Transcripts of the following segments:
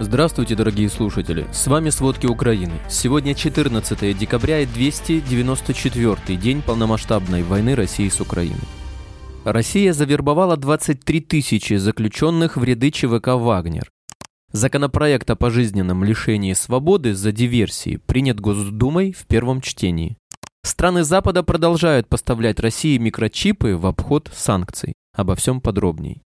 Здравствуйте, дорогие слушатели! С вами «Сводки Украины». Сегодня 14 декабря и 294 день полномасштабной войны России с Украиной. Россия завербовала 23 тысячи заключенных в ряды ЧВК «Вагнер». Законопроект о пожизненном лишении свободы за диверсии принят Госдумой в первом чтении. Страны Запада продолжают поставлять России микрочипы в обход санкций. Обо всем подробней.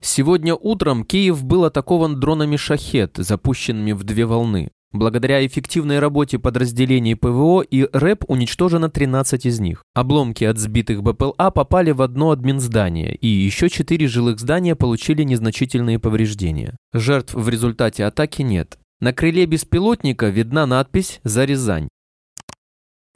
Сегодня утром Киев был атакован дронами «Шахет», запущенными в две волны. Благодаря эффективной работе подразделений ПВО и РЭП уничтожено 13 из них. Обломки от сбитых БПЛА попали в одно админздание, и еще четыре жилых здания получили незначительные повреждения. Жертв в результате атаки нет. На крыле беспилотника видна надпись «За Рязань».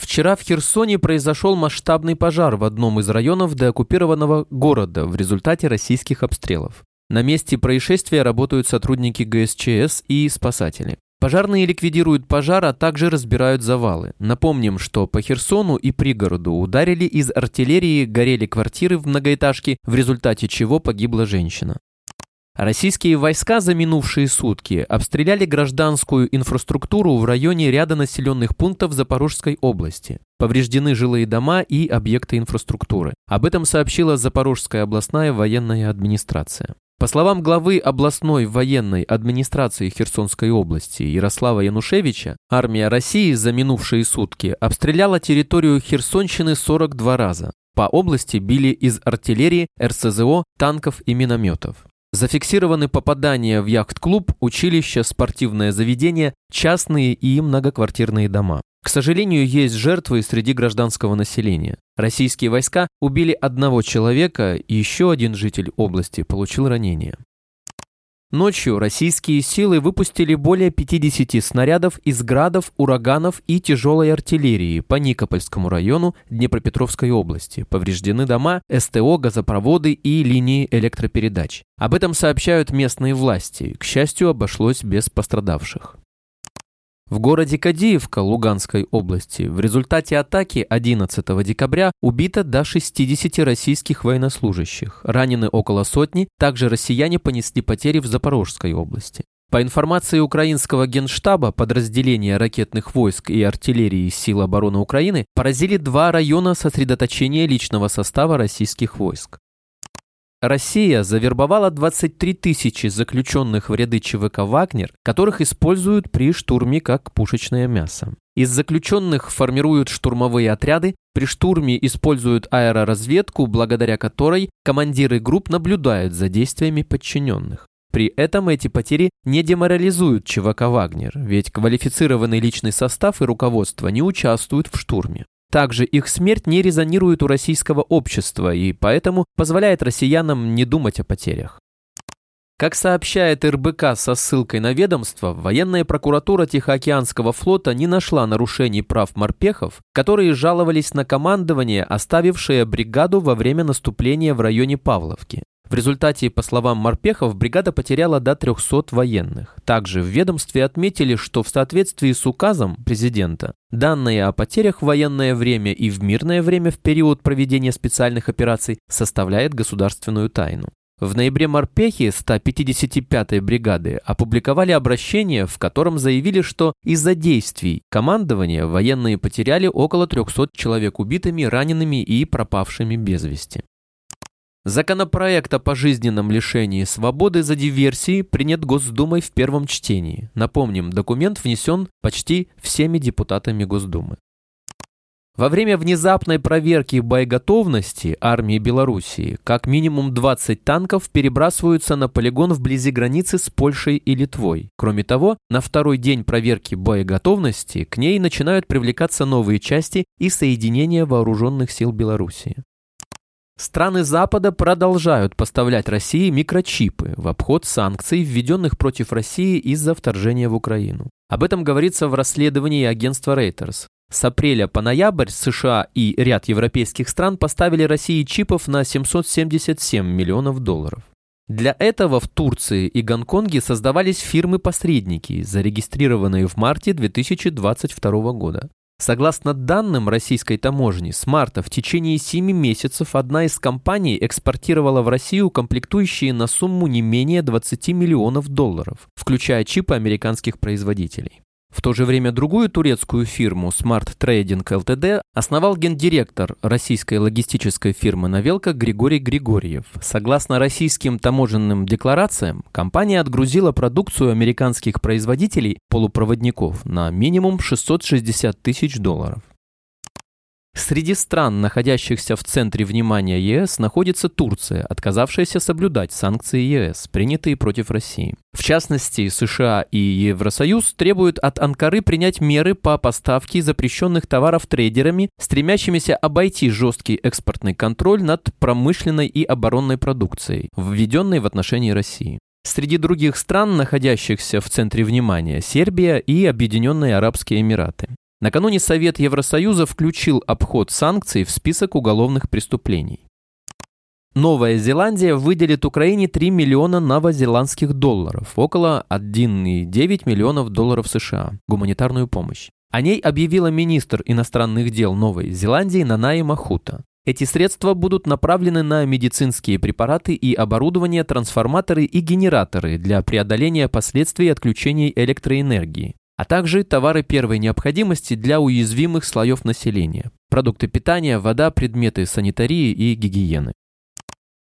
Вчера в Херсоне произошел масштабный пожар в одном из районов деоккупированного города в результате российских обстрелов. На месте происшествия работают сотрудники ГСЧС и спасатели. Пожарные ликвидируют пожар, а также разбирают завалы. Напомним, что по Херсону и пригороду ударили из артиллерии, горели квартиры в многоэтажке, в результате чего погибла женщина. Российские войска за минувшие сутки обстреляли гражданскую инфраструктуру в районе ряда населенных пунктов Запорожской области. Повреждены жилые дома и объекты инфраструктуры. Об этом сообщила Запорожская областная военная администрация. По словам главы областной военной администрации Херсонской области Ярослава Янушевича, армия России за минувшие сутки обстреляла территорию Херсонщины 42 раза. По области били из артиллерии, РСЗО, танков и минометов. Зафиксированы попадания в яхт-клуб, училище, спортивное заведение, частные и многоквартирные дома. К сожалению, есть жертвы среди гражданского населения. Российские войска убили одного человека, и еще один житель области получил ранение. Ночью российские силы выпустили более 50 снарядов из градов, ураганов и тяжелой артиллерии по Никопольскому району Днепропетровской области. Повреждены дома, СТО, газопроводы и линии электропередач. Об этом сообщают местные власти. К счастью, обошлось без пострадавших. В городе Кадиевка Луганской области в результате атаки 11 декабря убито до 60 российских военнослужащих, ранены около сотни, также россияне понесли потери в Запорожской области. По информации украинского генштаба, подразделения ракетных войск и артиллерии сил обороны Украины поразили два района сосредоточения личного состава российских войск. Россия завербовала 23 тысячи заключенных в ряды ЧВК «Вагнер», которых используют при штурме как пушечное мясо. Из заключенных формируют штурмовые отряды, при штурме используют аэроразведку, благодаря которой командиры групп наблюдают за действиями подчиненных. При этом эти потери не деморализуют ЧВК «Вагнер», ведь квалифицированный личный состав и руководство не участвуют в штурме. Также их смерть не резонирует у российского общества и поэтому позволяет россиянам не думать о потерях. Как сообщает РБК со ссылкой на ведомство, военная прокуратура Тихоокеанского флота не нашла нарушений прав морпехов, которые жаловались на командование, оставившее бригаду во время наступления в районе Павловки. В результате, по словам морпехов, бригада потеряла до 300 военных. Также в ведомстве отметили, что в соответствии с указом президента данные о потерях в военное время и в мирное время в период проведения специальных операций составляет государственную тайну. В ноябре морпехи 155-й бригады опубликовали обращение, в котором заявили, что из-за действий командования военные потеряли около 300 человек убитыми, ранеными и пропавшими без вести. Законопроект о пожизненном лишении свободы за диверсии принят Госдумой в первом чтении. Напомним, документ внесен почти всеми депутатами Госдумы. Во время внезапной проверки боеготовности армии Белоруссии как минимум 20 танков перебрасываются на полигон вблизи границы с Польшей и Литвой. Кроме того, на второй день проверки боеготовности к ней начинают привлекаться новые части и соединения вооруженных сил Белоруссии. Страны Запада продолжают поставлять России микрочипы в обход санкций, введенных против России из-за вторжения в Украину. Об этом говорится в расследовании агентства Reuters. С апреля по ноябрь США и ряд европейских стран поставили России чипов на 777 миллионов долларов. Для этого в Турции и Гонконге создавались фирмы-посредники, зарегистрированные в марте 2022 года. Согласно данным российской таможни, с марта в течение 7 месяцев одна из компаний экспортировала в Россию комплектующие на сумму не менее 20 миллионов долларов, включая чипы американских производителей. В то же время другую турецкую фирму Smart Trading Ltd основал гендиректор российской логистической фирмы «Навелка» Григорий Григорьев. Согласно российским таможенным декларациям, компания отгрузила продукцию американских производителей полупроводников на минимум 660 тысяч долларов. Среди стран, находящихся в центре внимания ЕС, находится Турция, отказавшаяся соблюдать санкции ЕС, принятые против России. В частности, США и Евросоюз требуют от Анкары принять меры по поставке запрещенных товаров трейдерами, стремящимися обойти жесткий экспортный контроль над промышленной и оборонной продукцией, введенной в отношении России. Среди других стран, находящихся в центре внимания, Сербия и Объединенные Арабские Эмираты. Накануне Совет Евросоюза включил обход санкций в список уголовных преступлений. Новая Зеландия выделит Украине 3 миллиона новозеландских долларов, около 1,9 миллионов долларов США, гуманитарную помощь. О ней объявила министр иностранных дел Новой Зеландии Нанаи Махута. Эти средства будут направлены на медицинские препараты и оборудование, трансформаторы и генераторы для преодоления последствий отключений электроэнергии а также товары первой необходимости для уязвимых слоев населения, продукты питания, вода, предметы санитарии и гигиены.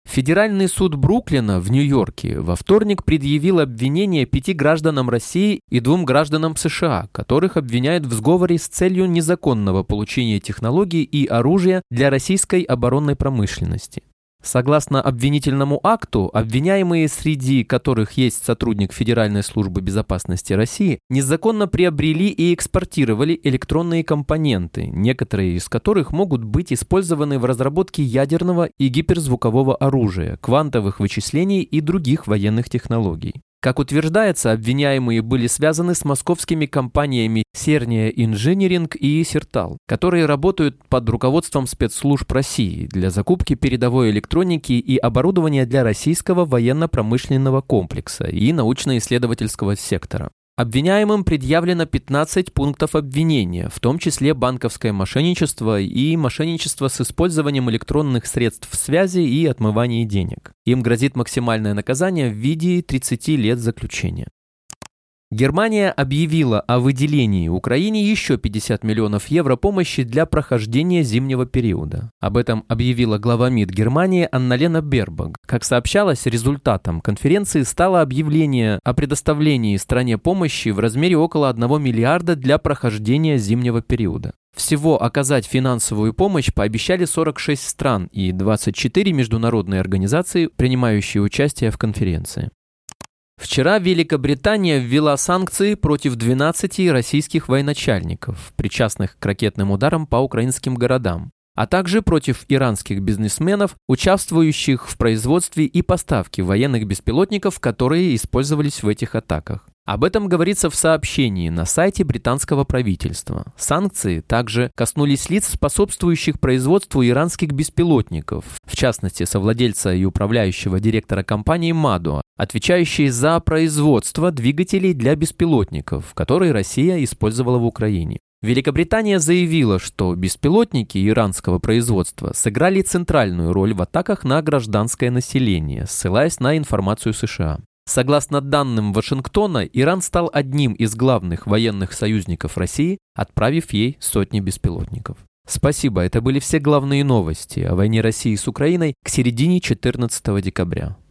Федеральный суд Бруклина в Нью-Йорке во вторник предъявил обвинение пяти гражданам России и двум гражданам США, которых обвиняют в сговоре с целью незаконного получения технологий и оружия для российской оборонной промышленности. Согласно обвинительному акту, обвиняемые, среди которых есть сотрудник Федеральной службы безопасности России, незаконно приобрели и экспортировали электронные компоненты, некоторые из которых могут быть использованы в разработке ядерного и гиперзвукового оружия, квантовых вычислений и других военных технологий. Как утверждается, обвиняемые были связаны с московскими компаниями Серния Инжиниринг и Сертал, которые работают под руководством спецслужб России для закупки передовой электроники и оборудования для российского военно-промышленного комплекса и научно-исследовательского сектора. Обвиняемым предъявлено 15 пунктов обвинения, в том числе банковское мошенничество и мошенничество с использованием электронных средств связи и отмывание денег. Им грозит максимальное наказание в виде 30 лет заключения. Германия объявила о выделении Украине еще 50 миллионов евро помощи для прохождения зимнего периода. Об этом объявила глава МИД Германии Анна-Лена Бербаг. Как сообщалось, результатом конференции стало объявление о предоставлении стране помощи в размере около 1 миллиарда для прохождения зимнего периода. Всего оказать финансовую помощь пообещали 46 стран и 24 международные организации, принимающие участие в конференции. Вчера Великобритания ввела санкции против 12 российских военачальников, причастных к ракетным ударам по украинским городам, а также против иранских бизнесменов, участвующих в производстве и поставке военных беспилотников, которые использовались в этих атаках. Об этом говорится в сообщении на сайте британского правительства. Санкции также коснулись лиц, способствующих производству иранских беспилотников, в частности, совладельца и управляющего директора компании «Мадуа», отвечающей за производство двигателей для беспилотников, которые Россия использовала в Украине. Великобритания заявила, что беспилотники иранского производства сыграли центральную роль в атаках на гражданское население, ссылаясь на информацию США. Согласно данным Вашингтона, Иран стал одним из главных военных союзников России, отправив ей сотни беспилотников. Спасибо, это были все главные новости о войне России с Украиной к середине 14 декабря.